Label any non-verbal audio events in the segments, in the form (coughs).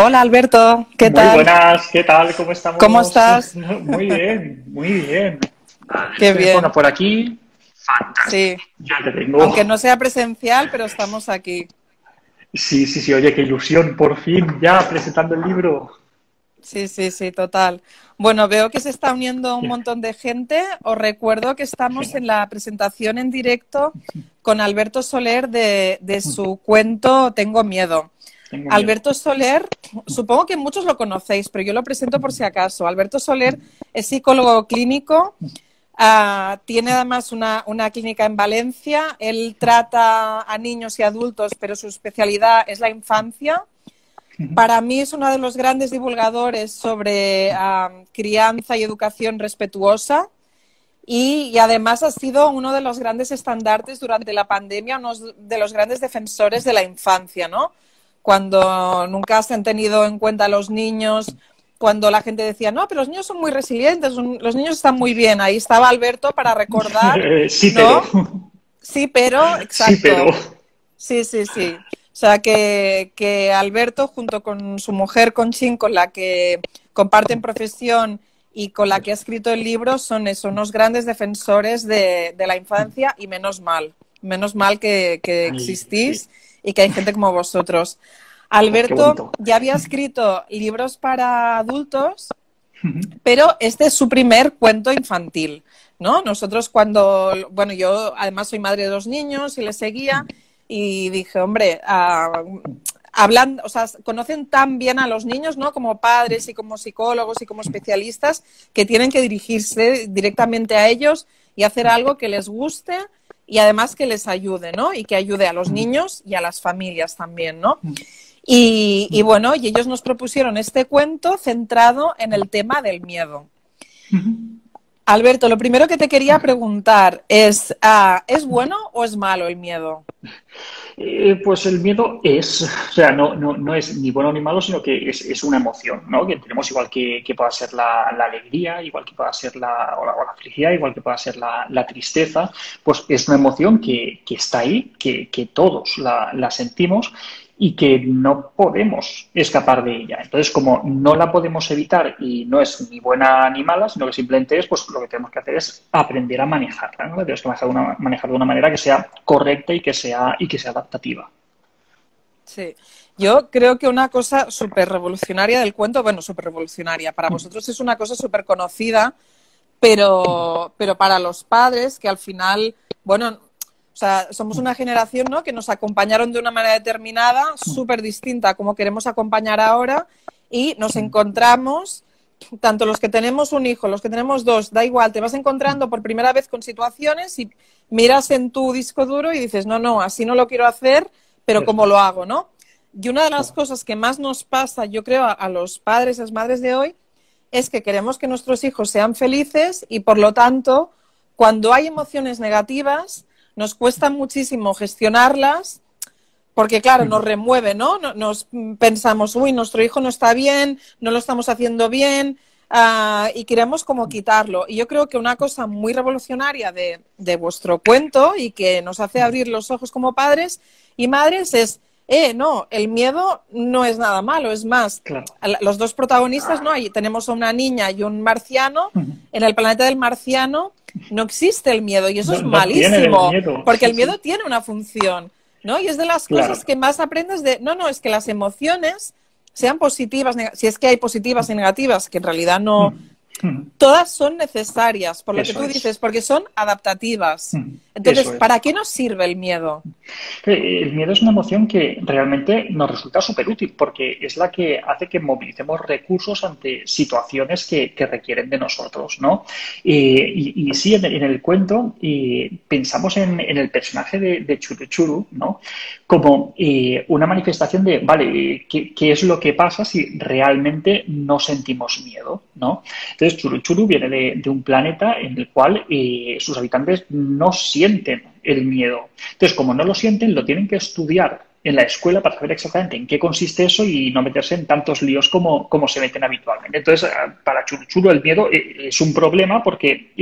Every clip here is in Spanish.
Hola Alberto, ¿qué tal? Muy buenas, ¿qué tal? ¿Cómo estamos? ¿Cómo estás? (laughs) Muy bien, muy bien. Qué bien. Bueno, por aquí, fantástico. Sí, Ya te tengo. aunque no sea presencial, pero estamos aquí. Sí, sí, sí, oye, qué ilusión, por fin, ya presentando el libro. Sí, sí, sí, total. Bueno, veo que se está uniendo un montón de gente. Os recuerdo que estamos en la presentación en directo con Alberto Soler de, de su cuento Tengo miedo. Alberto Soler, supongo que muchos lo conocéis, pero yo lo presento por si acaso. Alberto Soler es psicólogo clínico, ah, tiene además una, una clínica en Valencia, él trata a niños y adultos, pero su especialidad es la infancia. Para mí es uno de los grandes divulgadores sobre ah, crianza y educación respetuosa. Y, y además ha sido uno de los grandes estandartes durante la pandemia, uno de los grandes defensores de la infancia, ¿no? Cuando nunca se han tenido en cuenta los niños, cuando la gente decía, no, pero los niños son muy resilientes, son- los niños están muy bien. Ahí estaba Alberto para recordar. (laughs) Eh, sí, ¿no? pero. Sí, pero, exacto. Sí, pero. Sí, sí, sí. O sea, que, que Alberto, junto con su mujer Conchín, con la que comparten profesión y con la que ha escrito el libro, son eso, unos grandes defensores de, de la infancia y menos mal. Menos mal que, que Ay, existís y que hay gente como vosotros. Alberto bonito. ya había escrito libros para adultos, pero este es su primer cuento infantil, ¿no? Nosotros cuando, bueno, yo además soy madre de dos niños y les seguía y dije, hombre, ah, hablan, o sea, conocen tan bien a los niños, ¿no? Como padres y como psicólogos y como especialistas que tienen que dirigirse directamente a ellos y hacer algo que les guste y además que les ayude, ¿no? Y que ayude a los niños y a las familias también, ¿no? Y, y bueno, y ellos nos propusieron este cuento centrado en el tema del miedo. Alberto, lo primero que te quería preguntar es, ah, ¿es bueno o es malo el miedo? Eh, pues el miedo es, o sea, no, no, no es ni bueno ni malo, sino que es, es una emoción, ¿no? Que tenemos igual que, que pueda ser la, la alegría, igual que pueda ser la, o la, o la felicidad, igual que pueda ser la, la tristeza, pues es una emoción que, que está ahí, que, que todos la, la sentimos y que no podemos escapar de ella. Entonces, como no la podemos evitar y no es ni buena ni mala, sino que simplemente es, pues lo que tenemos que hacer es aprender a manejarla, ¿no? Tenemos que manejar de una, manejar de una manera que sea correcta y que sea, y que sea adaptativa. Sí. Yo creo que una cosa súper revolucionaria del cuento, bueno, súper revolucionaria, para vosotros es una cosa súper conocida, pero, pero para los padres, que al final, bueno, o sea, somos una generación ¿no? que nos acompañaron de una manera determinada, súper distinta a como queremos acompañar ahora, y nos encontramos, tanto los que tenemos un hijo, los que tenemos dos, da igual, te vas encontrando por primera vez con situaciones y miras en tu disco duro y dices, no, no, así no lo quiero hacer, pero ¿cómo lo hago, no? Y una de las cosas que más nos pasa, yo creo, a, los padres, a las madres de hoy, es que queremos que nuestros hijos sean felices y por lo tanto, cuando hay emociones negativas, nos cuesta muchísimo gestionarlas porque, claro, nos remueve, ¿no? No- Nos mm, pensamos, uy, nuestro hijo no está bien, no lo estamos haciendo bien ah, y queremos como quitarlo. Y yo creo que una cosa muy revolucionaria de, de vuestro cuento y que nos hace abrir los ojos como padres y madres es, eh, no, el miedo no es nada malo, es más, Claro. los dos protagonistas, ¿no? Ahí tenemos a una niña y un marciano. En el planeta del marciano no existe el miedo y eso No- es el malísimo, porque el miedo tiene una función, ¿no? Y es de las Claro. cosas que más aprendes de, no, no, es que las emociones sean positivas, si es que hay positivas y negativas, que en realidad no, todas son necesarias, por lo Eso que tú es. dices, porque son adaptativas. Mm, Entonces, es. ¿para qué nos sirve el miedo? Eh, El miedo es una emoción que realmente nos resulta súper útil porque es la que hace que movilicemos recursos ante situaciones que, que requieren de nosotros, ¿no? Eh, y, y sí, en el, en el cuento eh, pensamos en, en el personaje de, de Churu Churu, ¿no? Como eh, una manifestación de, vale, ¿qué, qué es lo que pasa si realmente no sentimos miedo, ¿no? Entonces, Churu viene de, un planeta en el cual eh, sus habitantes no sienten el miedo. Entonces, como no lo sienten, lo tienen que estudiar en la escuela para saber exactamente en qué consiste eso y no meterse en tantos líos como, como se meten habitualmente. Entonces, para Churuchuru el miedo es un problema porque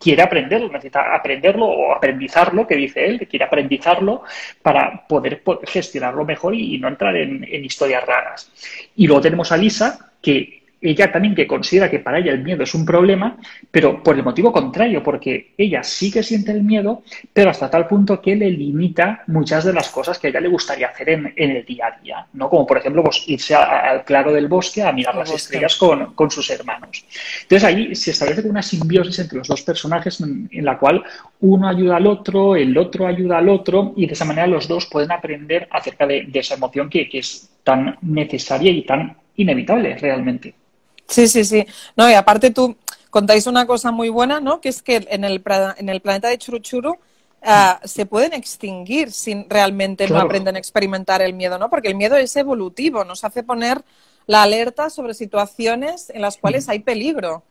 quiere aprenderlo, necesita aprenderlo o aprendizarlo, que dice él, que quiere aprendizarlo para poder gestionarlo mejor y no entrar en, en historias raras. Y luego tenemos a Lisa, que ella también que considera que para ella el miedo es un problema, pero por el motivo contrario, porque ella sí que siente el miedo, pero hasta tal punto que le limita muchas de las cosas que a ella le gustaría hacer en, el día a día, ¿no? Como por ejemplo, pues, irse al claro del bosque a mirar las estrellas con, con, sus hermanos. Entonces ahí se establece una simbiosis entre los dos personajes en, la cual uno ayuda al otro, el otro ayuda al otro, y de esa manera los dos pueden aprender acerca de, esa emoción que es tan necesaria y tan inevitable realmente. Sí, sí, sí. No, y aparte tú contáis una cosa muy buena, ¿no? Que es que en el, en el planeta de Churuchuru uh, se pueden extinguir si realmente no aprenden a experimentar el miedo, ¿no? Porque el miedo es evolutivo, nos hace poner la alerta sobre situaciones en las cuales hay peligro.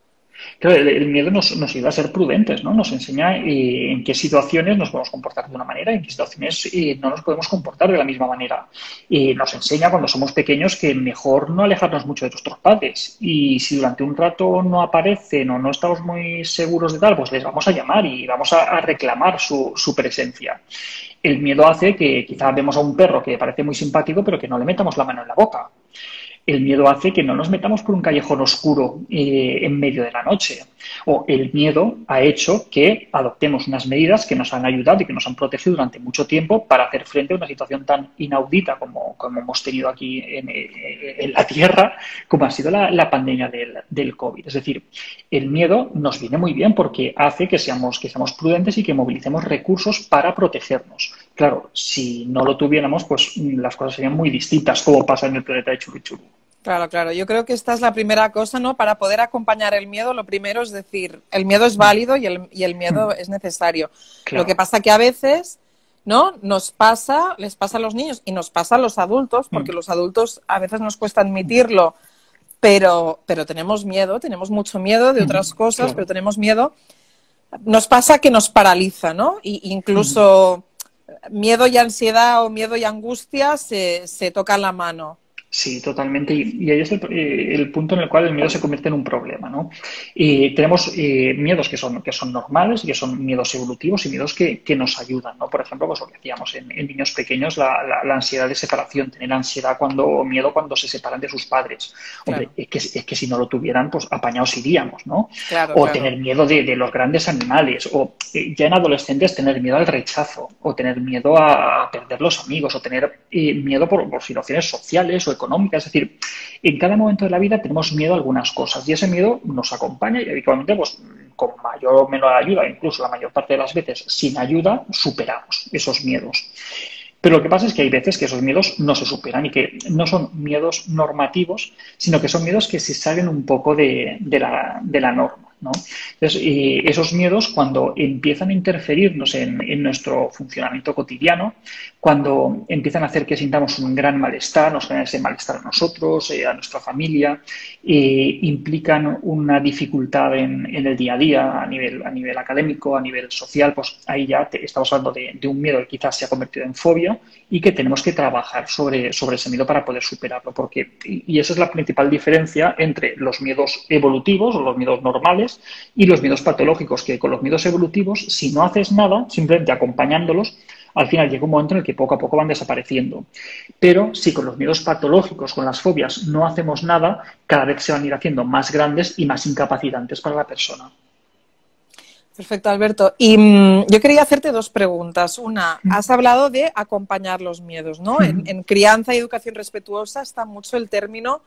El, miedo nos, ayuda a ser prudentes, ¿no? Nos enseña eh, en qué situaciones nos podemos comportar de una manera, en qué situaciones eh, no nos podemos comportar de la misma manera. Y nos enseña cuando somos pequeños que mejor no alejarnos mucho de nuestros padres. Y si durante un rato no aparecen o no estamos muy seguros de tal, pues les vamos a llamar y vamos a, reclamar su, su presencia. El miedo hace que quizás vemos a un perro que parece muy simpático, pero que no le metamos la mano en la boca el miedo hace que no nos metamos por un callejón oscuro eh, en medio de la noche. O el miedo ha hecho que adoptemos unas medidas que nos han ayudado y que nos han protegido durante mucho tiempo para hacer frente a una situación tan inaudita como, hemos tenido aquí eh, en, la Tierra, como ha sido la, pandemia del, del, COVID. Es decir, el miedo nos viene muy bien porque hace que seamos, que seamos prudentes y que movilicemos recursos para protegernos. Claro, si no lo tuviéramos, pues las cosas serían muy distintas, como pasa en el planeta de Churichuru. Claro, claro. Yo creo que esta es la primera cosa, ¿no? Para poder acompañar el miedo, lo primero es decir, el miedo es válido y el, y el miedo mm. es necesario. Lo que pasa que a veces, ¿no? Nos pasa, les pasa a los niños y nos pasa a los adultos, porque mm. los adultos a veces nos cuesta admitirlo, pero, pero tenemos miedo, tenemos mucho miedo de otras mm, cosas, pero tenemos miedo. Nos pasa que nos paraliza, ¿no? Y incluso miedo y ansiedad o miedo y angustia se, se tocan la mano. Sí, totalmente. Y, ahí es eh, el, punto en el cual el miedo se convierte en un problema, ¿no? Y tenemos eh, miedos que son, que son normales y que son miedos evolutivos y miedos que, nos ayudan, ¿no? Por ejemplo, pues lo que decíamos en, niños pequeños, la, la, ansiedad de separación, tener ansiedad cuando, o miedo cuando se separan de sus padres. Hombre, es, que, es que si no lo tuvieran, pues apañados iríamos, ¿no? o tener miedo de, los grandes animales, o eh, ya en adolescentes tener miedo al rechazo, o tener miedo a, perder los amigos, o tener miedo por, por situaciones sociales o económica. Es decir, en cada momento de la vida tenemos miedo a algunas cosas y ese miedo nos acompaña y habitualmente, pues, con mayor o menor ayuda, incluso la mayor parte de las veces sin ayuda, superamos esos miedos. Pero lo que pasa es que hay veces que esos miedos no se superan y que no son miedos normativos, sino que son miedos que se salen un poco de, la, de la norma. Entonces, esos miedos, cuando empiezan a interferirnos en, nuestro funcionamiento cotidiano, cuando empiezan a hacer que sintamos un gran malestar, nos generan ese malestar a nosotros, eh, a nuestra familia, implican una dificultad en, el día a día, a nivel, a nivel académico, a nivel social, pues ahí ya estamos hablando de, un miedo que quizás se ha convertido en fobia y que tenemos que trabajar sobre, sobre ese miedo para poder superarlo. Porque, y esa es la principal diferencia entre los miedos evolutivos o los miedos normales, y los miedos patológicos, que con los miedos evolutivos, si no haces nada, simplemente acompañándolos, al final llega un momento en el que poco a poco van desapareciendo. Pero si con los miedos patológicos, con las fobias, no hacemos nada, cada vez se van a ir haciendo más grandes y más incapacitantes para la persona. Perfecto, Alberto. Y mm, yo quería hacerte dos preguntas. Una, has hablado de acompañar los miedos, ¿no? en, crianza y educación respetuosa está mucho el término,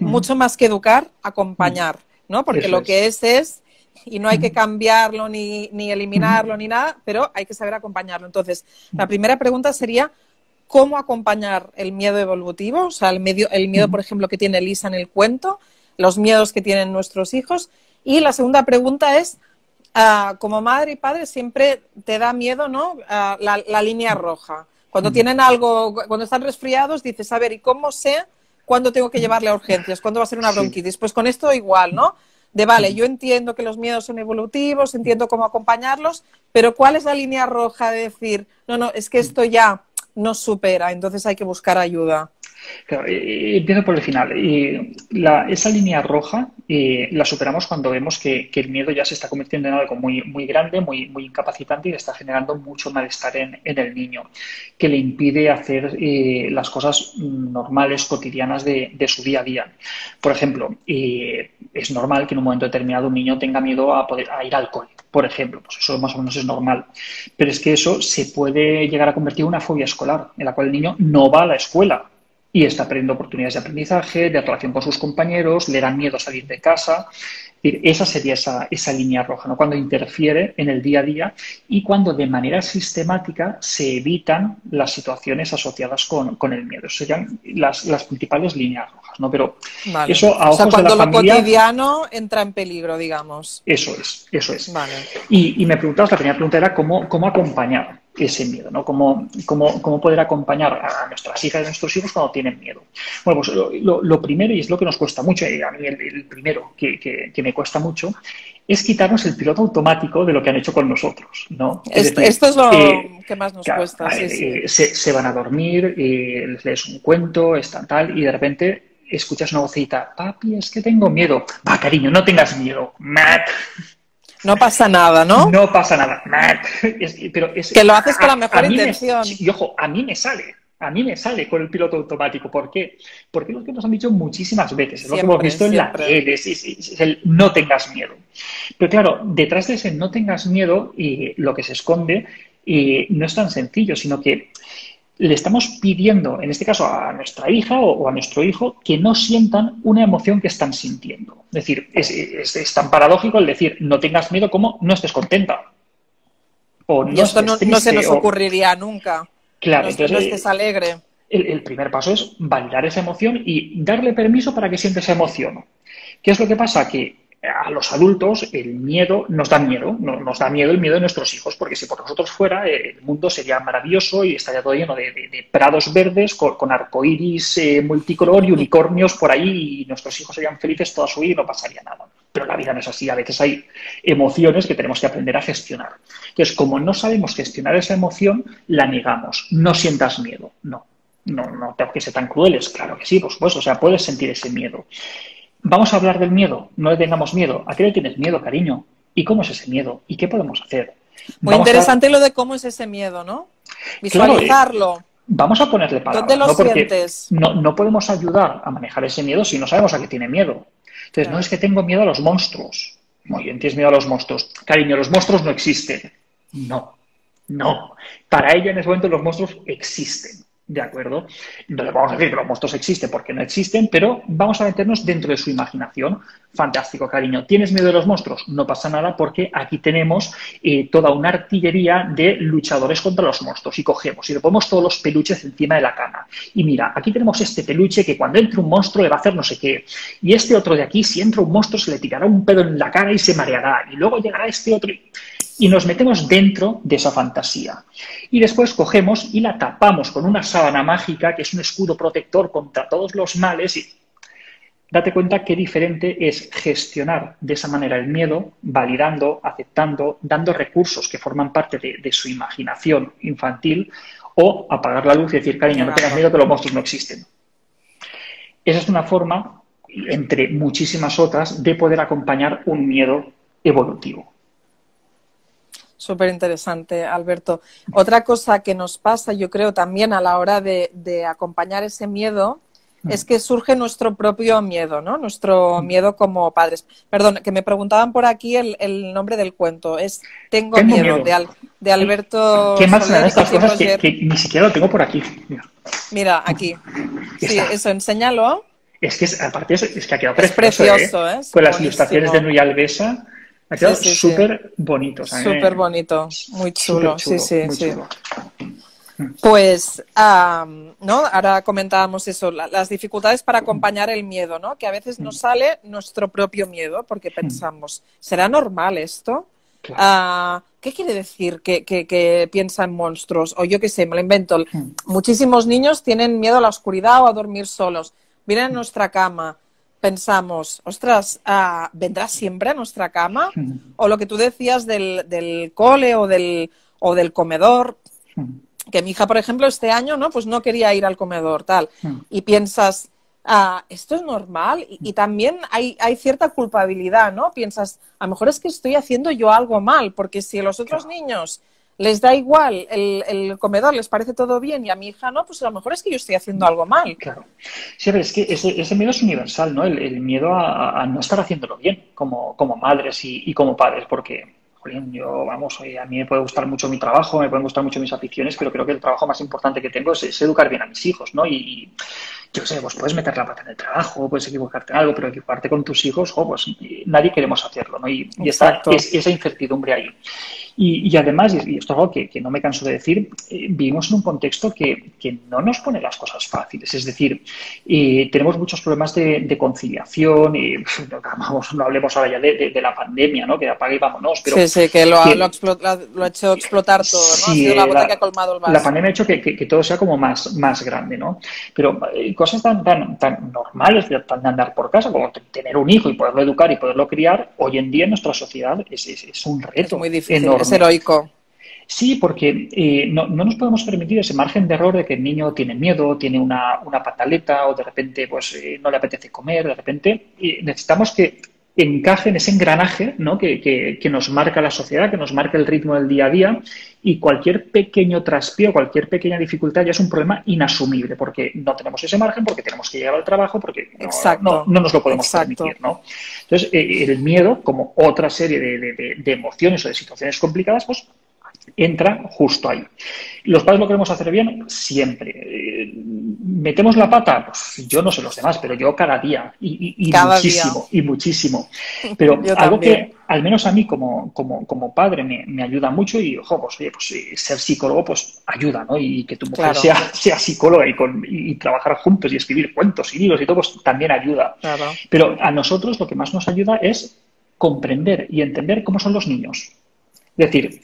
mucho más que educar, acompañar. ¿No? Porque lo que es es, y no hay que cambiarlo ni, ni eliminarlo ni nada, pero hay que saber acompañarlo. Entonces, la primera pregunta sería, ¿cómo acompañar el miedo evolutivo? O sea, el, medio, el miedo, por ejemplo, que tiene Lisa en el cuento, los miedos que tienen nuestros hijos. Y la segunda pregunta es, ah, como madre y padre siempre te da miedo, ¿no? Ah, la, línea roja. Cuando tienen algo, cuando están resfriados, dices, a ver, ¿y cómo sé cuándo tengo que llevarle a urgencias, cuándo va a ser una bronquitis. Pues con esto igual, ¿no? De vale, yo entiendo que los miedos son evolutivos, entiendo cómo acompañarlos, pero ¿cuál es la línea roja de decir, no, no, es que esto ya no supera, entonces hay que buscar ayuda. Claro, eh, empiezo por el final. esa línea roja eh, la superamos cuando vemos que, el miedo ya se está convirtiendo en algo muy, grande, muy, incapacitante y está generando mucho malestar en, el niño, que le impide hacer eh, las cosas normales, cotidianas de, su día a día. Por ejemplo, es normal que en un momento determinado un niño tenga miedo a, poder, a ir al cole por ejemplo. Pues eso más o menos es normal. Pero es que eso se puede llegar a convertir en una fobia escolar, en la cual el niño no va a la escuela y está perdiendo oportunidades de aprendizaje, de relación con sus compañeros, le dan miedo salir de casa. Esa sería esa, esa línea roja, ¿no? cuando interfiere en el día a día y cuando de manera sistemática se evitan las situaciones asociadas con, con el miedo. Serían las, las, principales líneas rojas. ¿no? Pero eso a ojos o sea, cuando lo cotidiano entra en peligro, digamos. Eso es, eso es. Vale. Y, y, me preguntabas, la primera pregunta era cómo, cómo acompañar ese miedo, ¿no? Cómo, cómo, poder acompañar a nuestras hijas y a nuestros hijos cuando tienen miedo. Bueno, pues lo, primero, y es lo que nos cuesta mucho, y a mí el, primero que, que, me cuesta mucho, es quitarnos el piloto automático de lo que han hecho con nosotros, ¿no? esto es lo que más nos cuesta, eh, Se, van a dormir, eh, les lees un cuento, están tal, y de repente escuchas una vocecita, papi, es que tengo miedo. Va, cariño, no tengas miedo. Matt. No pasa nada, ¿no? No pasa nada. pero que lo haces con la mejor intención. y ojo, a mí me sale. A mí me sale con el piloto automático. ¿Por qué? Porque es lo que nos han dicho muchísimas veces. Es lo que hemos visto en la tele. Es, el no tengas miedo. Pero claro, detrás de ese no tengas miedo, y lo que se esconde y no es tan sencillo, sino que le estamos pidiendo, en este caso a nuestra hija o, a nuestro hijo, que no sientan una emoción que están sintiendo. Es decir, es, tan paradójico el decir, no tengas miedo como no estés contenta. O no y esto no, se nos ocurriría nunca. Claro, no, entonces. estés alegre. El, el, primer paso es validar esa emoción y darle permiso para que siente esa emoción. ¿Qué es lo que pasa? Que a los adultos el miedo nos da miedo, nos da miedo el miedo de nuestros hijos, porque si por nosotros fuera, eh, el mundo sería maravilloso y estaría todo lleno de, prados verdes con, arcoíris eh, multicolor y unicornios por ahí y nuestros hijos serían felices toda su vida y no pasaría nada. Pero la vida no es así, a veces hay emociones que tenemos que aprender a gestionar. Entonces, como no sabemos gestionar esa emoción, la negamos. No sientas miedo, no. No, no tengo que ser tan crueles, claro que sí, por supuesto, o sea, puedes sentir ese miedo. Vamos a hablar del miedo, no le tengamos miedo. ¿A qué le tienes miedo, cariño? ¿Y cómo es ese miedo? ¿Y qué podemos hacer? Muy interesante lo de cómo es ese miedo, ¿no? Visualizarlo. vamos a ponerle palabras. ¿Dónde lo sientes? No, no, podemos ayudar a manejar ese miedo si no sabemos a qué tiene miedo. Entonces, no es que tengo miedo a los monstruos. Muy bien, tienes miedo a los monstruos. Cariño, los monstruos no existen. No, no. Para ella en ese momento los monstruos existen. ¿De acuerdo? No le vamos a decir que los monstruos existen porque no existen, pero vamos a meternos dentro de su imaginación. Fantástico, cariño. ¿Tienes miedo de los monstruos? No pasa nada porque aquí tenemos eh, toda una artillería de luchadores contra los monstruos. Y cogemos y le ponemos todos los peluches encima de la cama. Y mira, aquí tenemos este peluche que cuando entre un monstruo le va a hacer no sé qué. Y este otro de aquí, si entra un monstruo, se le tirará un pedo en la cara y se mareará. Y luego llegará este otro y nos metemos dentro de esa fantasía. Y después cogemos y la tapamos con una sábana mágica, que es un escudo protector contra todos los males. Y date cuenta qué diferente es gestionar de esa manera el miedo, validando, aceptando, dando recursos que forman parte de, su imaginación infantil, o apagar la luz y decir, cariño, no tengas miedo que los monstruos no existen. Esa es una forma, entre muchísimas otras, de poder acompañar un miedo evolutivo. Súper interesante, Alberto. Otra cosa que nos pasa, yo creo, también a la hora de, acompañar ese miedo, mm. es que surge nuestro propio miedo, ¿no? Nuestro mm. miedo como padres. Perdón, que me preguntaban por aquí el, nombre del cuento. Es Tengo, miedo, De, Alberto. ¿Qué más de estas cosas que, ni siquiera lo tengo por aquí? Mira, aquí. Sí, eso, enséñalo. Es que aparte es, que ha quedado precioso, ¿eh? ¿eh? Con las ilustraciones de Nuy Alvesa. Ha quedado súper bonito. Súper bonito, muy chulo. sí, sí, sí. Pues, ¿no? Ahora comentábamos eso, las dificultades para acompañar el miedo, ¿no? Que a veces nos sale nuestro propio miedo porque pensamos, ¿será normal esto? Ah, ¿Qué quiere decir que, que, que, piensa en monstruos? O yo qué sé, me lo invento. Muchísimos niños tienen miedo a la oscuridad o a dormir solos. Vienen a nuestra cama, pensamos, ostras, ah, ¿vendrá siempre a nuestra cama? O lo que tú decías del, del cole o del, o del comedor. que mi hija, por ejemplo, este año, ¿no? Pues no quería ir al comedor, tal. Y piensas, ah, esto es normal. Y, y también hay, hay cierta culpabilidad, ¿no? Piensas, a lo mejor es que estoy haciendo yo algo mal, porque si los otros niños les da igual el, el comedor, les parece todo bien y a mi hija no, pues a lo mejor es que yo estoy haciendo algo mal. Claro. Sí, ver, es que ese, ese miedo es universal, ¿no? El, el miedo a, a no estar haciéndolo bien como, como madres y, y como padres, porque jolín, yo, vamos, oye, a mí me puede gustar mucho mi trabajo, me pueden gustar mucho mis aficiones, pero creo que el trabajo más importante que tengo es, es educar bien a mis hijos, ¿no? Y, y, yo sé, pues puedes meter la pata en el trabajo, puedes equivocarte en algo, pero equivocarte con tus hijos, oh, pues nadie queremos hacerlo, ¿no? Y, y está es, esa incertidumbre ahí. Y, y además, y esto es algo que, que no me canso de decir, eh, vivimos en un contexto que, que no nos pone las cosas fáciles. Es decir, eh, tenemos muchos problemas de, de conciliación, y, (laughs) no, vamos, no hablemos ahora ya de, de- de la pandemia, ¿no? Que apague y vámonos. Pero sí, sí, que lo ha, que- lo ha explot- lo ha hecho explotar todo, ¿no? ha Sí, sido la la- que ha colmado el vaso. la pandemia ha hecho que, todo sea como más, más grande, ¿no? Pero eh, cosas tan, tan, tan normales, de, tan de andar por casa, como tener un hijo y poderlo educar y poderlo criar, hoy en día en nuestra sociedad es, es- es un reto es muy difícil, enorme. Heroico. Sí, porque eh, no, no nos podemos permitir ese margen de error de que el niño tiene miedo, tiene una, una pataleta o de repente pues eh, no le apetece comer, de repente eh, necesitamos que encaje en ese engranaje ¿no? que, que- que nos marca la sociedad, que nos marca el ritmo del día a día y cualquier pequeño traspío, cualquier pequeña dificultad ya es un problema inasumible porque no tenemos ese margen, porque tenemos que llegar al trabajo, porque no, no- no nos lo podemos Exacto. permitir. ¿no? Entonces, eh, el miedo, como otra serie de- de- de emociones o de situaciones complicadas, pues entra justo ahí. ¿Los padres lo queremos hacer bien? Siempre. Eh, ¿Metemos la pata? Pues yo no sé los demás, pero yo cada día y, y- y Cada muchísimo, y muchísimo. (laughs) Pero algo también. que al menos a mí como, como, como padre me, me ayuda mucho y, ojo, pues, oye, pues eh, ser psicólogo pues ayuda, ¿no? Y que tu mujer Claro. sea, sea psicóloga y, con, y, y trabajar juntos y escribir cuentos y libros y todo, pues también ayuda. Claro. Pero a nosotros lo que más nos ayuda es comprender y entender cómo son los niños. Es decir,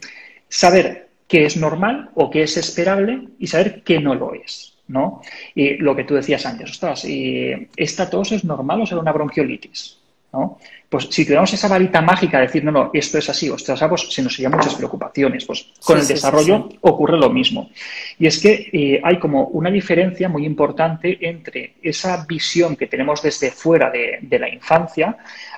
saber qué es normal o qué es esperable y saber qué no lo es. ¿no? Y lo que tú decías antes, ostras, ¿esta tos es normal o será una bronquiolitis? ¿no? Pues si tuviéramos esa varita mágica de decir, no, no, esto es así, ostras, ah, pues se nos serían muchas preocupaciones. Pues con Sí, el sí, desarrollo sí. ocurre lo mismo. Y es que eh, hay como una diferencia muy importante entre esa visión que tenemos desde fuera de, de la infancia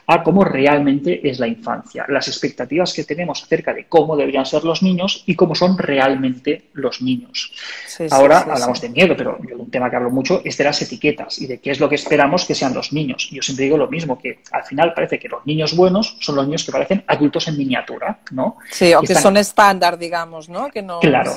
a cómo realmente es la infancia, las expectativas que tenemos acerca de cómo deberían ser los niños y cómo son realmente los niños. Sí, Ahora sí, hablamos de miedo, pero yo un tema que hablo mucho es de las etiquetas y de qué es lo que esperamos que sean los niños. Y yo siempre digo lo mismo, que al final parece que los niños buenos son los niños que parecen adultos en miniatura, ¿no? Sí, o que están- son estándar, digamos, ¿no? Que. Claro,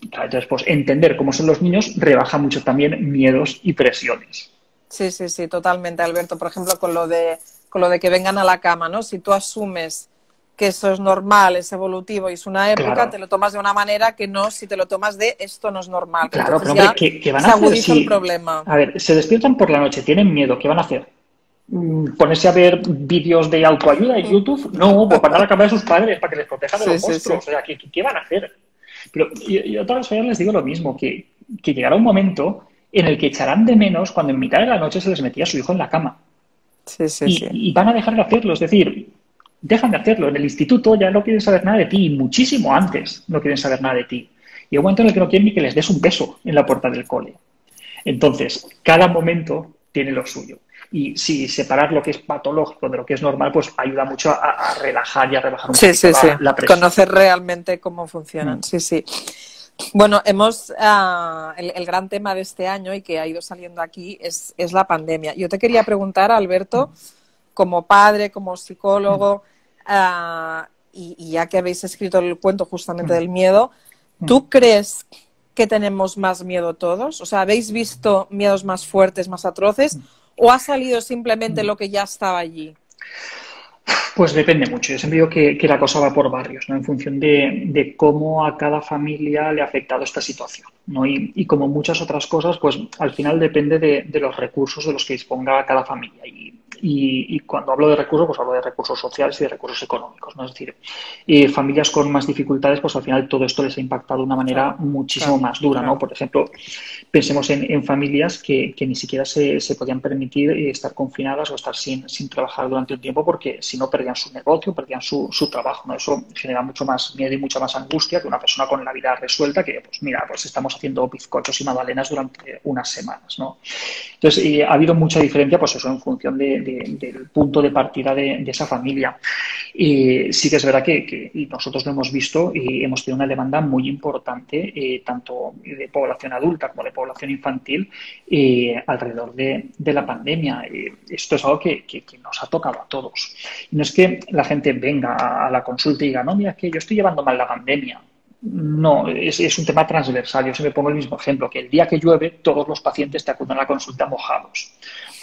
Entonces, pues entender cómo son los niños rebaja mucho también miedos y presiones. Sí, sí, sí, totalmente, Alberto. Por ejemplo, con lo de con lo de que vengan a la cama, ¿no? Si tú asumes que eso es normal, es evolutivo y es una época, Claro. te lo tomas de una manera que no si te lo tomas de esto no es normal. Claro, pero hombre, ¿qué, qué van a hacer agudiza si- el problema. A ver, se despiertan por la noche, tienen miedo, ¿qué van a hacer? Mm, ¿Ponerse a ver vídeos de autoayuda en YouTube? No, pues van a la cama de sus padres para que les proteja de Sí, los monstruos. sí. O sea, ¿qué, qué van a hacer? Pero yo, yo a todas las les digo lo mismo, que, que llegará un momento en el que echarán de menos cuando en mitad de la noche se les metía su hijo en la cama. Sí, sí, y, sí. y van a dejar de hacerlo. Es decir, dejan de hacerlo. En el instituto ya no quieren saber nada de ti, y muchísimo antes no quieren saber nada de ti. Y hay un momento en el que no quieren ni que les des un beso en la puerta del cole. Entonces, cada momento tiene lo suyo. Y si separar lo que es patológico de lo que es normal, pues ayuda mucho a, a relajar y a rebajar un Sí, poquito sí, sí. la, la presión. Conocer realmente cómo funcionan. Mm. Sí, sí. Bueno, hemos ah, el, gran tema de este año y que ha ido saliendo aquí es, es la pandemia. Yo te quería preguntar, Alberto, como padre, como psicólogo, ah, y, y ya que habéis escrito el cuento justamente del miedo, ¿tú crees que tenemos más miedo todos? O sea, ¿habéis visto miedos más fuertes, más atroces? ¿O ha salido simplemente lo que ya estaba allí? Pues depende mucho. Yo siempre digo que, que la cosa va por barrios, ¿no? En función de, de cómo a cada familia le ha afectado esta situación, ¿no? Y, y como muchas otras cosas, pues al final depende de, de los recursos de los que disponga cada familia. Y y, cuando hablo de recursos, pues hablo de recursos sociales y de recursos económicos, ¿no? Es decir, eh, familias con más dificultades, pues al final todo esto les ha impactado de una manera muchísimo más dura, ¿no? Por ejemplo, pensemos en, familias que, ni siquiera se, podían permitir eh, estar confinadas o estar sin, sin trabajar durante un tiempo porque si no perdían su negocio, perdían su, su trabajo, ¿no? Eso genera mucho más miedo y mucha más angustia que una persona con la vida resuelta que, pues mira, pues estamos haciendo bizcochos y magdalenas durante unas semanas, ¿no? Entonces, eh, ha habido mucha diferencia, pues eso, en función del punto de partida de, esa familia. Y sí que es verdad que, nosotros lo hemos visto y hemos tenido una demanda muy importante, eh, tanto de población adulta como de población infantil, eh, alrededor de, la pandemia. esto es algo que, nos ha tocado a todos. Y no es que la gente venga a la consulta y diga, no, mira, que yo estoy llevando mal la pandemia. No, es, un tema transversal. Yo siempre pongo el mismo ejemplo, que el día que llueve todos los pacientes te acuden a la consulta mojados.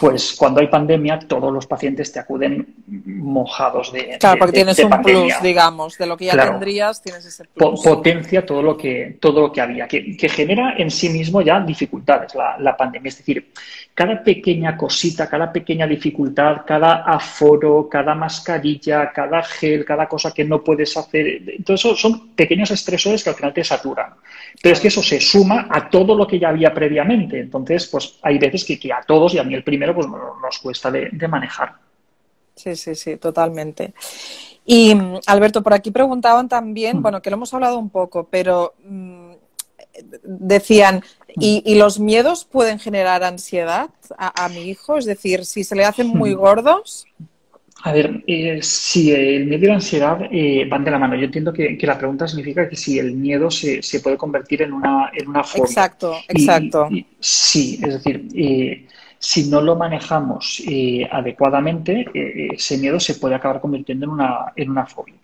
Pues cuando hay pandemia todos los pacientes te acuden mojados de Claro, porque tienes un plus, digamos, de lo que ya tendrías, tienes ese plus. Potencia todo lo que, todo lo que había, que, genera en sí mismo ya dificultades la, la pandemia. Es decir, cada pequeña cosita, cada pequeña dificultad, cada aforo, cada mascarilla, cada gel, cada cosa que no puedes hacer, todo eso son pequeños estresores que al final te saturan. Pero es que eso se suma a todo lo que ya había previamente. Entonces, pues hay veces que, a todos, y a mí el primero, pues nos cuesta de, manejar. Sí, sí, sí, totalmente. Y Alberto, por aquí preguntaban también, mm. bueno, que lo hemos hablado un poco, pero mm, decían, ¿y, los miedos pueden generar ansiedad a, mi hijo? Es decir, si se le hacen muy gordos. A ver, eh, si el miedo y la ansiedad eh, van de la mano. Yo entiendo que, la pregunta significa que si el miedo se, puede convertir en una, en una fobia. Exacto, exacto. sí, es decir, eh, si no lo manejamos adecuadamente, ese miedo se puede acabar convirtiendo en una, en una fobia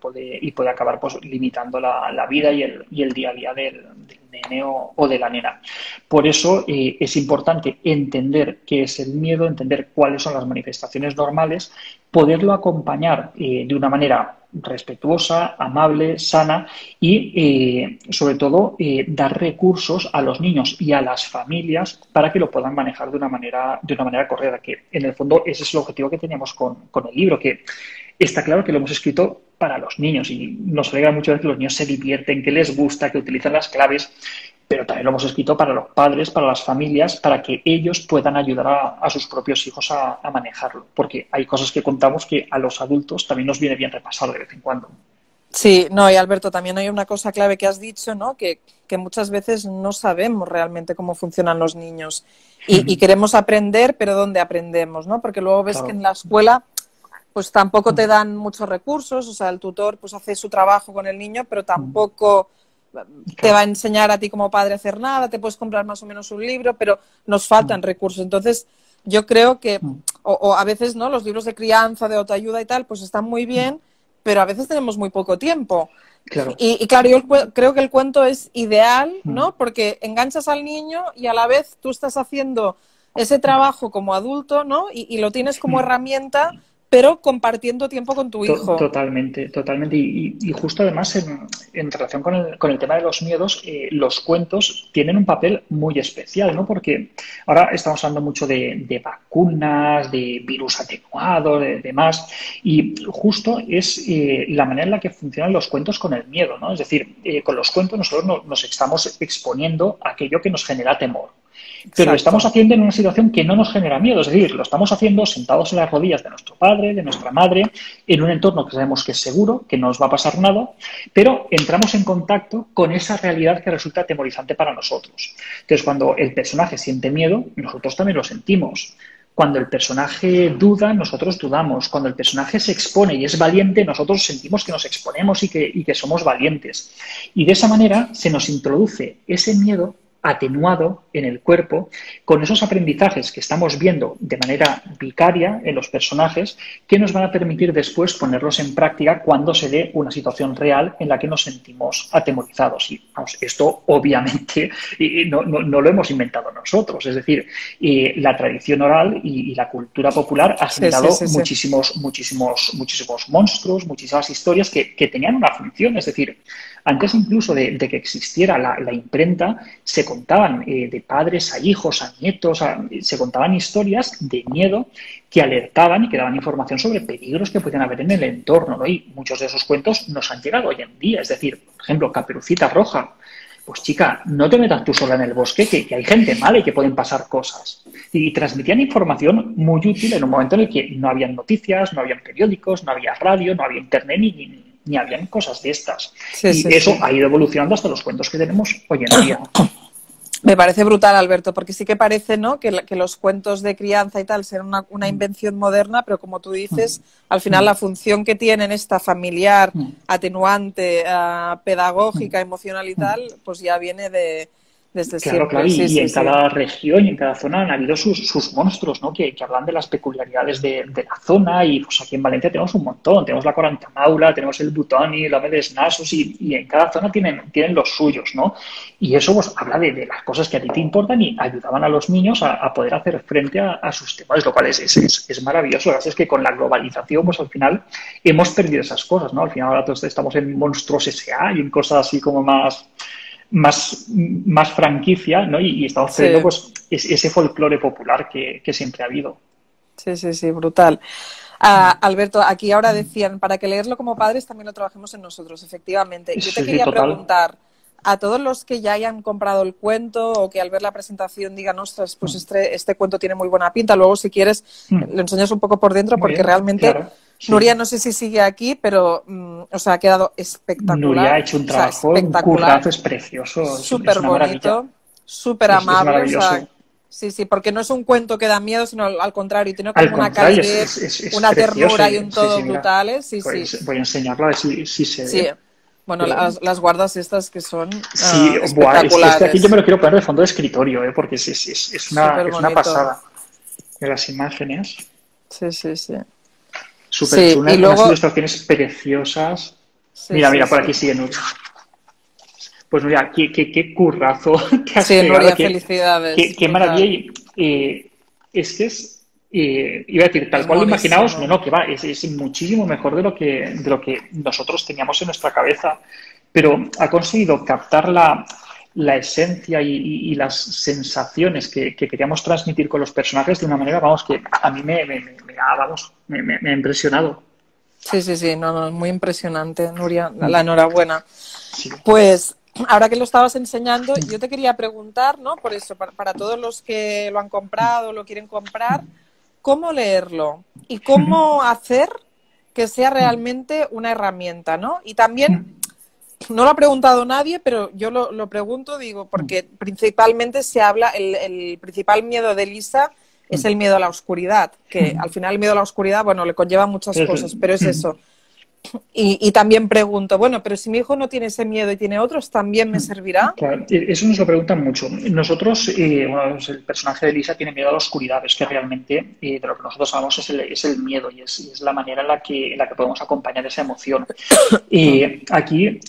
y puede acabar pues, limitando la, vida y el, y el día a día del, nene o, de la nena. Por eso eh, es importante entender qué es el miedo, entender cuáles son las manifestaciones normales, poderlo acompañar eh, de una manera respetuosa, amable, sana y, eh, sobre todo, dar recursos a los niños y a las familias para que lo puedan manejar de una manera, de una manera correcta, que en el fondo ese es el objetivo que teníamos con, con el libro, que está claro que lo hemos escrito para los niños y nos alegra mucho ver que los niños se divierten, que les gusta, que utilizan las claves, pero también lo hemos escrito para los padres, para las familias, para que ellos puedan ayudar a, sus propios hijos a, manejarlo, porque hay cosas que contamos que a los adultos también nos viene bien repasar de vez en cuando. Sí, no, y Alberto, también hay una cosa clave que has dicho, ¿no? Que, muchas veces no sabemos realmente cómo funcionan los niños y, queremos aprender, pero ¿dónde aprendemos, no? Porque luego ves que en la escuela pues tampoco te dan muchos recursos, o sea, el tutor pues hace su trabajo con el niño, pero tampoco te va a enseñar a ti como padre a hacer nada, te puedes comprar más o menos un libro, pero nos faltan recursos. Entonces, yo creo que, o, a veces, ¿no? Los libros de crianza, de autoayuda y tal, pues están muy bien, pero a veces tenemos muy poco tiempo. Y, claro, yo creo que el cuento es ideal, ¿no? Porque enganchas al niño y a la vez tú estás haciendo ese trabajo como adulto, ¿no? Y, y lo tienes como herramienta pero compartiendo tiempo con tu hijo. Totalmente, totalmente. Y, justo además en, relación con el, con el, tema de los miedos, eh, los cuentos tienen un papel muy especial, ¿no? Porque ahora estamos hablando mucho de, vacunas, de virus atenuado, de demás, y justo es eh, la manera en la que funcionan los cuentos con el miedo, ¿no? Es decir, eh, con los cuentos nosotros nos estamos exponiendo a aquello que nos genera temor. Pero lo estamos haciendo en una situación que no nos genera miedo, es decir, lo estamos haciendo sentados en las rodillas de nuestro padre, de nuestra madre, en un entorno que sabemos que es seguro, que no nos va a pasar nada, pero entramos en contacto con esa realidad que resulta atemorizante para nosotros. Entonces, cuando el personaje siente miedo, nosotros también lo sentimos. Cuando el personaje duda, nosotros dudamos. Cuando el personaje se expone y es valiente, nosotros sentimos que nos exponemos y que, y que somos valientes. Y de esa manera se nos introduce ese miedo atenuado en el cuerpo con esos aprendizajes que estamos viendo de manera vicaria en los personajes que nos van a permitir después ponerlos en práctica cuando se dé una situación real en la que nos sentimos atemorizados. Y esto obviamente (laughs) no, lo hemos inventado nosotros, es decir, la tradición oral y, la cultura popular ha generado muchísimos, muchísimos, muchísimos monstruos, muchísimas historias que, que, tenían una función, es decir, antes incluso de, que existiera la, imprenta, se contaban eh, de padres a hijos, a nietos, se contaban historias de miedo que alertaban y que daban información sobre peligros que podían haber en el entorno. ¿no? Y muchos de esos cuentos nos han llegado hoy en día. Es decir, por ejemplo, Caperucita Roja. Pues chica, no te metas tú sola en el bosque, que, hay gente mala y que pueden pasar cosas. Y, transmitían información muy útil en un momento en el que no habían noticias, no habían periódicos, no había radio, no había internet ni, ni, ni habían cosas de estas. y eso ha ido evolucionando hasta los cuentos que tenemos hoy en día. (coughs) Me parece brutal, Alberto, porque sí que parece ¿no? que, los cuentos de crianza y tal sean una, una, invención moderna, pero como tú dices, al final la función que tienen esta familiar, atenuante, ah, pedagógica, emocional y tal, pues ya viene de, claro, Claro, y, en cada región y en cada zona han habido sus, monstruos, ¿no? Que, hablan de las peculiaridades de, la zona y pues aquí en Valencia tenemos un montón. Tenemos la corantamaula, tenemos el butoni, la de nasos y, y, en cada zona tienen, tienen los suyos, ¿no? Y eso pues habla de, las cosas que a ti te importan y ayudaban a los niños a, poder hacer frente a, sus temas, lo cual es, es, es maravilloso. Lo que es que con la globalización pues al final hemos perdido esas cosas, ¿no? Al final ahora todos estamos en monstruos S.A. y en cosas así como más más, más franquicia, ¿no? Y, estamos teniendo pues, ese folclore popular que, siempre ha habido. Sí, sí, sí, brutal. Ah, Alberto, aquí ahora decían, para que leerlo como padres también lo trabajemos en nosotros, efectivamente. Yo te quería preguntar, a todos los que ya hayan comprado el cuento o que al ver la presentación digan, ostras, pues mm. este, este cuento tiene muy buena pinta, luego si quieres mm. lo enseñas un poco por dentro porque realmente... Nuria no sé si sigue aquí, pero mm, o sea, ha quedado espectacular. Nuria ha hecho un trabajo, espectacular. un es precioso. Súper bonito, súper amable. sí, sí, porque no es un cuento que da miedo, sino al contrario, tiene como una calidez, una ternura y un todo brutales. Sí, pues sí. Voy a enseñarlo a ver si, se ve. Bueno, las, las, guardas estas que son sí, uh, espectaculares. Es, que aquí yo me lo quiero poner de fondo de escritorio, ¿eh? porque es, una, es una pasada de las imágenes. Sí, sí, sí. Súper y luego... ilustraciones preciosas. mira, mira, por aquí sigue Nuria. Pues Nuria, qué, qué, qué currazo (laughs) que has Sí, Nuria, felicidades. Qué, qué maravilla. Y, es que es, iba a decir, tal cual lo imaginaos, no, no, que va, es, es, muchísimo mejor de lo, que, de lo que nosotros teníamos en nuestra cabeza. Pero ha conseguido captar la, la esencia y, las sensaciones que, queríamos transmitir con los personajes de una manera, vamos, que a mí me, me, vamos, me, ha impresionado. Sí, sí, sí, no, muy impresionante, Nuria, la enhorabuena. Pues ahora que lo estabas enseñando, yo te quería preguntar, ¿no? Por eso, para, todos los que lo han comprado, lo quieren comprar, ¿cómo leerlo? Y cómo (laughs) hacer que sea realmente una herramienta, ¿no? Y también no lo ha preguntado nadie, pero yo lo, pregunto, digo, porque principalmente se habla, el, principal miedo de Lisa es el miedo a la oscuridad, que al final el miedo a la oscuridad, bueno, le conlleva muchas cosas, pero es eso. Y, también pregunto, bueno, pero si mi hijo no tiene ese miedo y tiene otros, ¿también me servirá? Claro, e, eso nos lo preguntan mucho. Nosotros, eh, bueno, el personaje de Lisa tiene miedo a la oscuridad, es que realmente eh, de lo que nosotros hablamos es el, es el miedo y es, es, la manera en la que, en la que podemos acompañar esa emoción. (coughs) Y aquí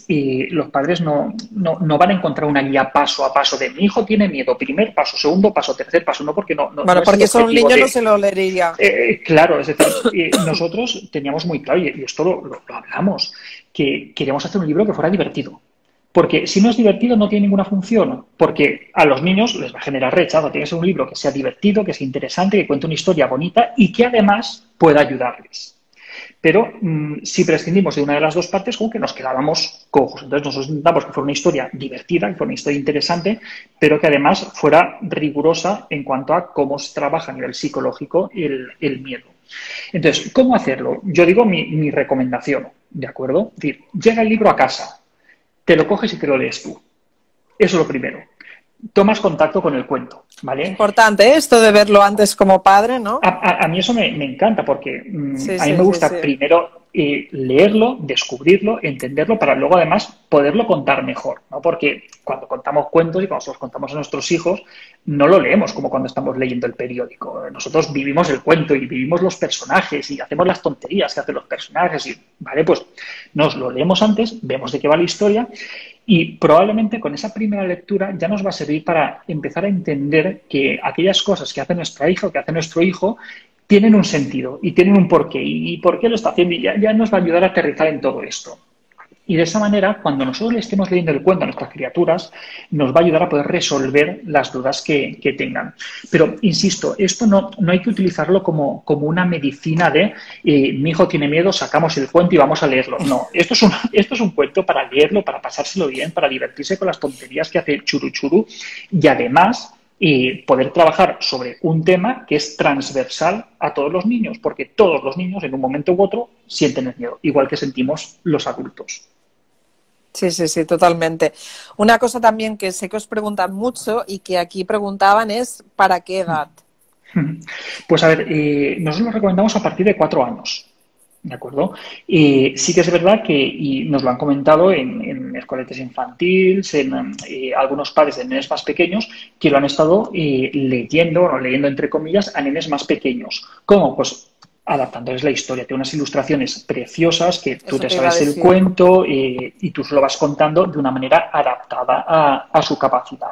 los padres no, no, no, van a encontrar una guía paso a paso de mi hijo tiene miedo, primer paso, segundo paso, tercer paso, no porque no. bueno, porque son un niño no se lo leería. Eh, claro, es decir, nosotros teníamos muy claro, y, esto lo lo hablamos, que queríamos hacer un libro que fuera divertido. Porque si no es divertido no tiene ninguna función, porque a los niños les va a generar rechazo. Tiene que ser un libro que sea divertido, que sea interesante, que cuente una historia bonita y que además pueda ayudarles. Pero mm, si prescindimos de una de las dos partes, como que nos quedábamos cojos. Entonces nosotros intentamos que fuera una historia divertida, que fuera una historia interesante, pero que además fuera rigurosa en cuanto a cómo se trabaja a nivel psicológico el miedo. Entonces, ¿cómo hacerlo? Yo digo mi, recomendación, ¿de acuerdo? Es decir, llega el libro a casa, te lo coges y te lo lees tú. Eso es lo primero. Tomas contacto con el cuento, ¿vale? Importante ¿eh? esto de verlo antes como padre, ¿no? A, mí eso me, encanta porque mm, a mí me gusta primero leerlo, descubrirlo, entenderlo, para luego además poderlo contar mejor, ¿no? Porque cuando contamos cuentos y cuando los contamos a nuestros hijos, no lo leemos como cuando estamos leyendo el periódico. Nosotros vivimos el cuento y vivimos los personajes y hacemos las tonterías que hacen los personajes y, ¿vale? Pues nos lo leemos antes, vemos de qué va la historia y probablemente con esa primera lectura ya nos va a servir para empezar a entender que aquellas cosas que hace nuestra hija o que hace nuestro hijo tienen un sentido y tienen un porqué. ¿Y por qué lo está haciendo? Y ya, nos va a ayudar a aterrizar en todo esto. Y de esa manera, cuando nosotros le estemos leyendo el cuento a nuestras criaturas, nos va a ayudar a poder resolver las dudas que, tengan. Pero, insisto, esto no, no hay que utilizarlo como, como una medicina de eh, mi hijo tiene miedo, sacamos el cuento y vamos a leerlo. No, esto es, un, (laughs) esto es un cuento para leerlo, para pasárselo bien, para divertirse con las tonterías que hace Churu Churu y además y poder trabajar sobre un tema que es transversal a todos los niños, porque todos los niños en un momento u otro sienten el miedo, igual que sentimos los adultos. Sí, sí, sí, totalmente. Una cosa también que sé que os preguntan mucho y que aquí preguntaban es ¿para qué edad? (laughs) Pues a ver, eh, nosotros lo recomendamos a partir de cuatro años. ¿De acuerdo? Y sí que es verdad que, y nos lo han comentado en, en escoletes infantiles, en eh, algunos padres de nenes más pequeños, que lo han estado eh, leyendo, o leyendo entre comillas, a nenes más pequeños. ¿Cómo? Pues adaptándoles la historia. Tiene unas ilustraciones preciosas que tú te sabes el cuento eh, y tú se lo vas contando de una manera adaptada a, su capacidad.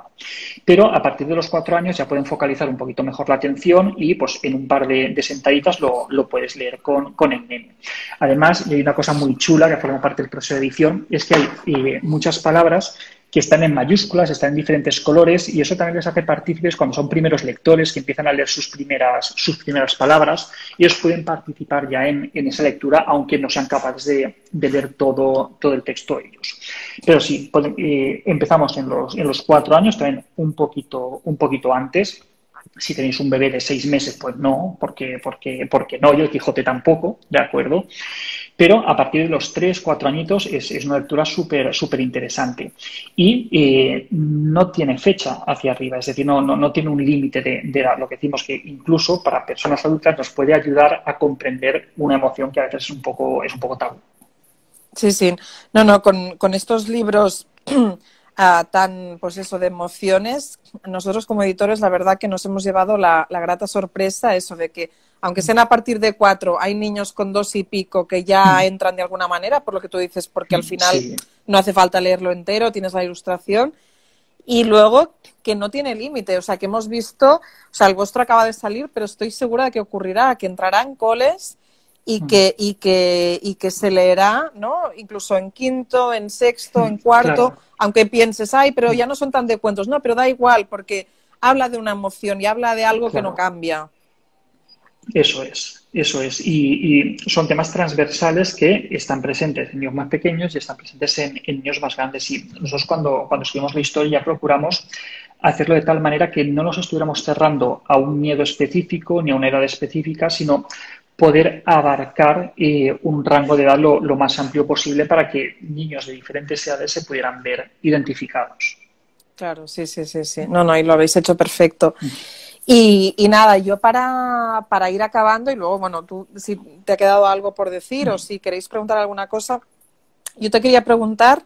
Pero a partir de los cuatro años ya pueden focalizar un poquito mejor la atención y pues en un par de, sentaditas lo, puedes leer con, con, el nene. Además, hay una cosa muy chula que forma parte del proceso de edición, es que hay eh, muchas palabras que están en mayúsculas, están en diferentes colores y eso también les hace partícipes cuando son primeros lectores que empiezan a leer sus primeras, sus primeras palabras y ellos pueden participar ya en, esa lectura aunque no sean capaces de, leer todo, todo el texto ellos. Pero sí, eh, empezamos en los, en los cuatro años, también un poquito, un poquito antes, si tenéis un bebé de seis meses, pues no, porque, porque, porque no, yo el Quijote tampoco, ¿de acuerdo? Pero a partir de los 3, 4 añitos es, una lectura súper súper interesante. Y eh, no tiene fecha hacia arriba, es decir, no, no, tiene un límite de, edad. Lo que decimos que incluso para personas adultas nos puede ayudar a comprender una emoción que a veces es un poco, es un poco tabú. Sí, sí. No, no, con, estos libros (clears throat) tan, pues eso, de emociones, nosotros como editores, la verdad que nos hemos llevado la, la grata sorpresa, eso de que aunque sean a partir de cuatro, hay niños con dos y pico que ya mm. entran de alguna manera, por lo que tú dices, porque al final no hace falta leerlo entero, tienes la ilustración. Y luego que no tiene límite, o sea, que hemos visto, o sea, el vuestro acaba de salir, pero estoy segura de que ocurrirá, que entrará en coles y mm. que, y que, y que se leerá, ¿no? Incluso en quinto, en sexto, en mm, cuarto, aunque pienses, ay, pero ya no son tan de cuentos, no, pero da igual, porque habla de una emoción y habla de algo que no cambia. Eso es, eso es. Y, son temas transversales que están presentes en niños más pequeños y están presentes en, niños más grandes. Y nosotros cuando, cuando escribimos la historia procuramos hacerlo de tal manera que no nos estuviéramos cerrando a un miedo específico ni a una edad específica, sino poder abarcar eh, un rango de edad lo, lo, más amplio posible para que niños de diferentes edades se pudieran ver identificados. Claro, sí, sí, sí, sí. No, no, y lo habéis hecho perfecto. Mm. Y, nada, yo para, para, ir acabando y luego, bueno, tú si te ha quedado algo por decir o si queréis preguntar alguna cosa, yo te quería preguntar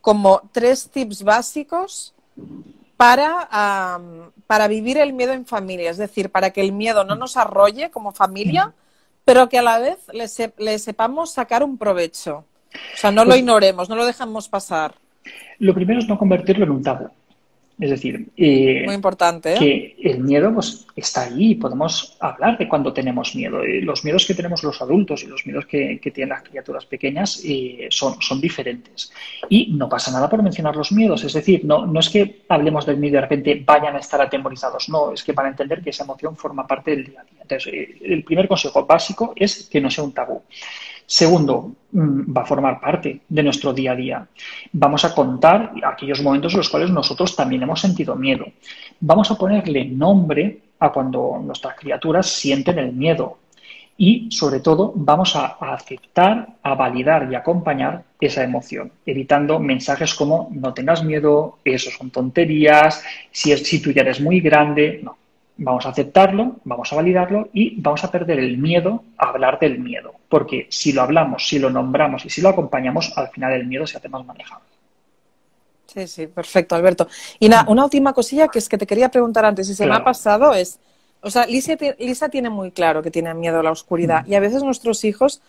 como tres tips básicos para, para vivir el miedo en familia, es decir, para que el miedo no nos arrolle como familia, pero que a la vez le, sepamos sacar un provecho. O sea, no lo pues ignoremos, no lo dejamos pasar. Lo primero es no convertirlo en un tabú. Es decir, eh, Muy importante, ¿eh? que el miedo pues, está ahí, podemos hablar de cuando tenemos miedo. Eh, los miedos que tenemos los adultos y los miedos que, tienen las criaturas pequeñas son, son diferentes. Y no pasa nada por mencionar los miedos, es decir, no, no es que hablemos del miedo y de repente vayan a estar atemorizados, no, es que para entender que esa emoción forma parte del día a día. Entonces, el primer consejo básico es que no sea un tabú. Segundo, mm, va a formar parte de nuestro día a día. Vamos a contar aquellos momentos en los cuales nosotros también hemos sentido miedo. Vamos a ponerle nombre a cuando nuestras criaturas sienten el miedo. Y, sobre todo, vamos a, aceptar, a validar y acompañar esa emoción, evitando mensajes como no tengas miedo, eso son tonterías, si, es, si tú ya eres muy grande. No, vamos a aceptarlo, vamos a validarlo y vamos a perder el miedo a hablar del miedo. Porque si lo hablamos, si lo nombramos y si lo acompañamos, al final el miedo se hace más manejable. Sí, sí, perfecto, Alberto. Y una última cosilla que es que te quería preguntar antes, y se me ha pasado, es, o sea, Lisa, Lisa, tiene muy claro que tiene miedo a la oscuridad y a veces nuestros hijos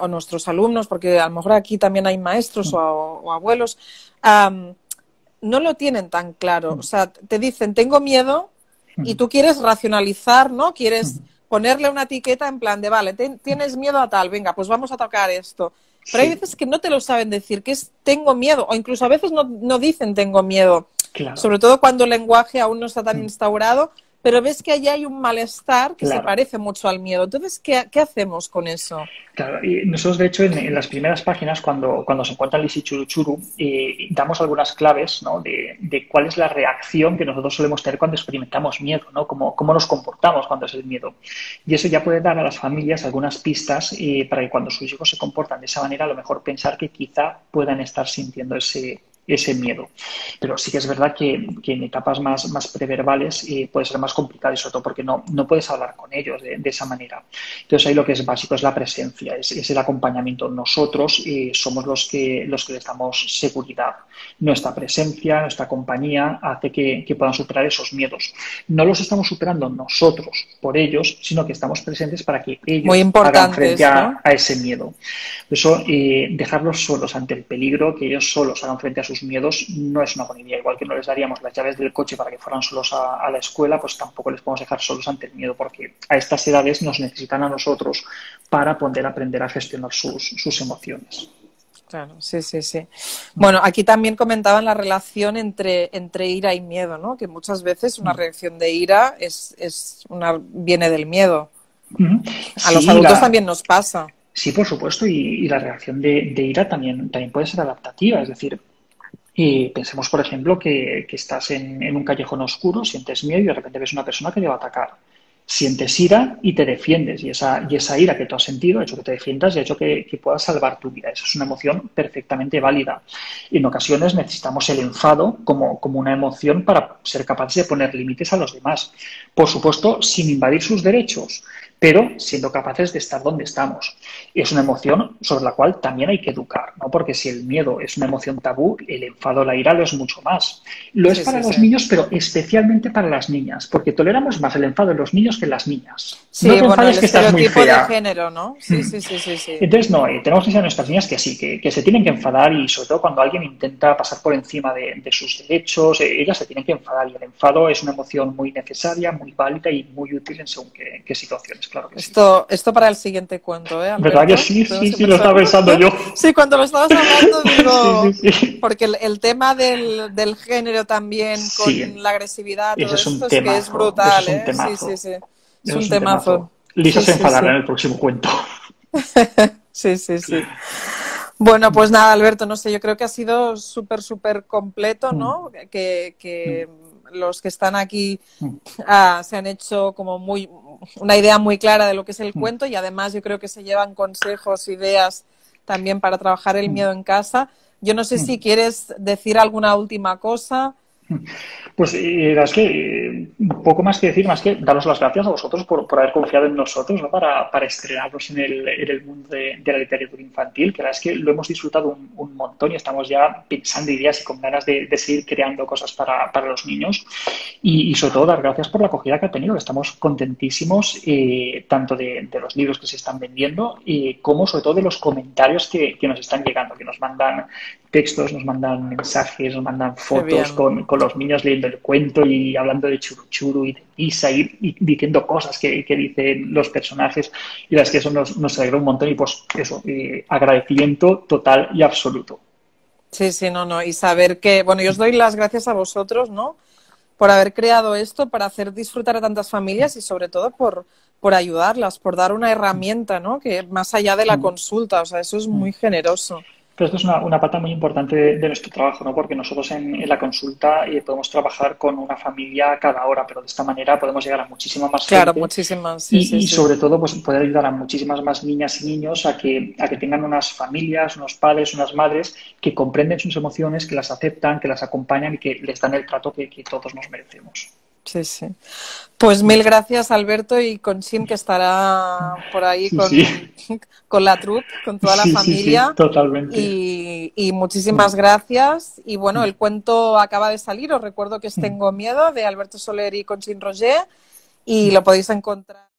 o nuestros alumnos, porque a lo mejor aquí también hay maestros o, abuelos, no lo tienen tan claro. O sea, te dicen, tengo miedo, y tú quieres racionalizar, ¿no? Quieres ponerle una etiqueta en plan de, vale, tienes miedo a tal, venga, pues vamos a tocar esto. pero hay veces que no te lo saben decir, que es tengo miedo, o incluso a veces no, no dicen tengo miedo. Sobre todo cuando el lenguaje aún no está tan instaurado, pero ves que allí hay un malestar que se parece mucho al miedo. Entonces, ¿qué, hacemos con eso? Claro, y nosotros de hecho en, las primeras páginas, cuando, cuando se encuentra Lisi Churu Churu, eh, damos algunas claves ¿no? de, de, cuál es la reacción que nosotros solemos tener cuando experimentamos miedo, ¿no? Cómo, cómo nos comportamos cuando es el miedo. Y eso ya puede dar a las familias algunas pistas eh, para que cuando sus hijos se comportan de esa manera, a lo mejor pensar que quizá puedan estar sintiendo ese, ese miedo. Pero sí que es verdad que, en etapas más, más preverbales eh, puede ser más complicado y sobre todo porque no, no puedes hablar con ellos de, esa manera. Entonces ahí lo que es básico es la presencia, es, el acompañamiento. Nosotros eh, somos los que, los que les damos seguridad. Nuestra presencia, nuestra compañía hace que, puedan superar esos miedos. No los estamos superando nosotros por ellos, sino que estamos presentes para que ellos Muy hagan frente a, ese miedo. Por eso, eh, dejarlos solos ante el peligro, que ellos solos hagan frente a sus miedos no es una buena idea. Igual que no les daríamos las llaves del coche para que fueran solos a, la escuela, pues tampoco les podemos dejar solos ante el miedo, porque a estas edades nos necesitan a nosotros para poder aprender a gestionar sus, sus emociones. Claro, sí, sí, sí. Bueno, aquí también comentaban la relación entre, entre ira y miedo, ¿no? Que muchas veces una mm. reacción de ira es, es una, viene del miedo. A los adultos también nos pasa. Sí, por supuesto, y, la reacción de, de, ira también, también puede ser adaptativa, es decir, y pensemos, por ejemplo, que, estás en, un callejón oscuro, sientes miedo y de repente ves una persona que te va a atacar. Sientes ira y te defiendes. Y esa, y esa ira que tú has sentido ha hecho que te defiendas y ha hecho que, puedas salvar tu vida. Esa es una emoción perfectamente válida. Y en ocasiones necesitamos el enfado como, como una emoción para ser capaces de poner límites a los demás. Por supuesto, sin invadir sus derechos pero siendo capaces de estar donde estamos. Es una emoción sobre la cual también hay que educar, ¿no? Porque si el miedo es una emoción tabú, el enfado, la ira lo es mucho más. Lo es para los niños, pero especialmente para las niñas, porque toleramos más el enfado en los niños que en las niñas. Sí, no bueno, el que estás muy fea. de género, ¿no? Sí, sí, sí, sí, Entonces, no, eh, tenemos que decir a nuestras niñas que sí, que, se tienen que enfadar y sobre todo cuando alguien intenta pasar por encima de, sus derechos, eh, ellas se tienen que enfadar y el enfado es una emoción muy necesaria, muy válida y muy útil en según qué situaciones esto, esto para el siguiente cuento, ¿eh? ¿Verdad que sí? Sí, sí, lo estaba pensando yo. Sí, cuando lo estabas hablando, (laughs) digo, porque el, tema del, del, género también, con la agresividad, todo es esto, es que es brutal, ¿eh? Sí, sí, sí. Es, un, temazo. Lisa se enfadará en el próximo cuento. (laughs) sí, sí, sí. Bueno, pues nada, Alberto, no sé, yo creo que ha sido súper, súper completo, ¿no? Mm. Que, que mm. los que están aquí mm. ah, se han hecho como muy, una idea muy clara de lo que es el mm. cuento y además yo creo que se llevan consejos, ideas también para trabajar el mm. miedo en casa. Yo no sé si mm. quieres decir alguna última cosa. Pues eh, es que eh, poco más que decir, más que daros las gracias a vosotros por, haber confiado en nosotros ¿no? para, para estrenarnos en el, en el mundo de, la literatura infantil, que la verdad es que lo hemos disfrutado un, montón y estamos ya pensando ideas y con ganas de, seguir creando cosas para, para los niños. Y, sobre todo dar gracias por la acogida que ha tenido, estamos contentísimos eh, tanto de, los libros que se están vendiendo como sobre todo de los comentarios que, que nos están llegando, que nos mandan textos, nos mandan mensajes, nos mandan fotos con, los niños leyendo el cuento y hablando de churu y de Isa y, diciendo cosas que, dicen los personajes. Y las que eso nos, nos alegró un montón y pues eso, eh, agradecimiento total y absoluto. Sí, sí, no, no. Y saber que, bueno, yo os doy las gracias a vosotros, ¿no? Por haber creado esto, para hacer disfrutar a tantas familias y sobre todo por, por ayudarlas, por dar una herramienta, ¿no? Que más allá de la mm. consulta, o sea, eso es muy generoso. Pero esto es una, una pata muy importante de, nuestro trabajo, ¿no? Porque nosotros en, la consulta eh, podemos trabajar con una familia cada hora, pero de esta manera podemos llegar a muchísimas más claro, muchísimas. y, y sobre todo, pues poder ayudar a muchísimas más niñas y niños a que, a que tengan unas familias, unos padres, unas madres que comprenden sus emociones, que las aceptan, que las acompañan y que les dan el trato que, que todos nos merecemos. Sí, sí. Pues mil gracias, Alberto, y con Sim, que estará por ahí con, (laughs) con la troupe, con toda la familia. Totalmente. Y, y, muchísimas gracias. Y bueno, el cuento acaba de salir. Os recuerdo que es Tengo Miedo, de Alberto Soler y Conchín Roger, y lo podéis encontrar.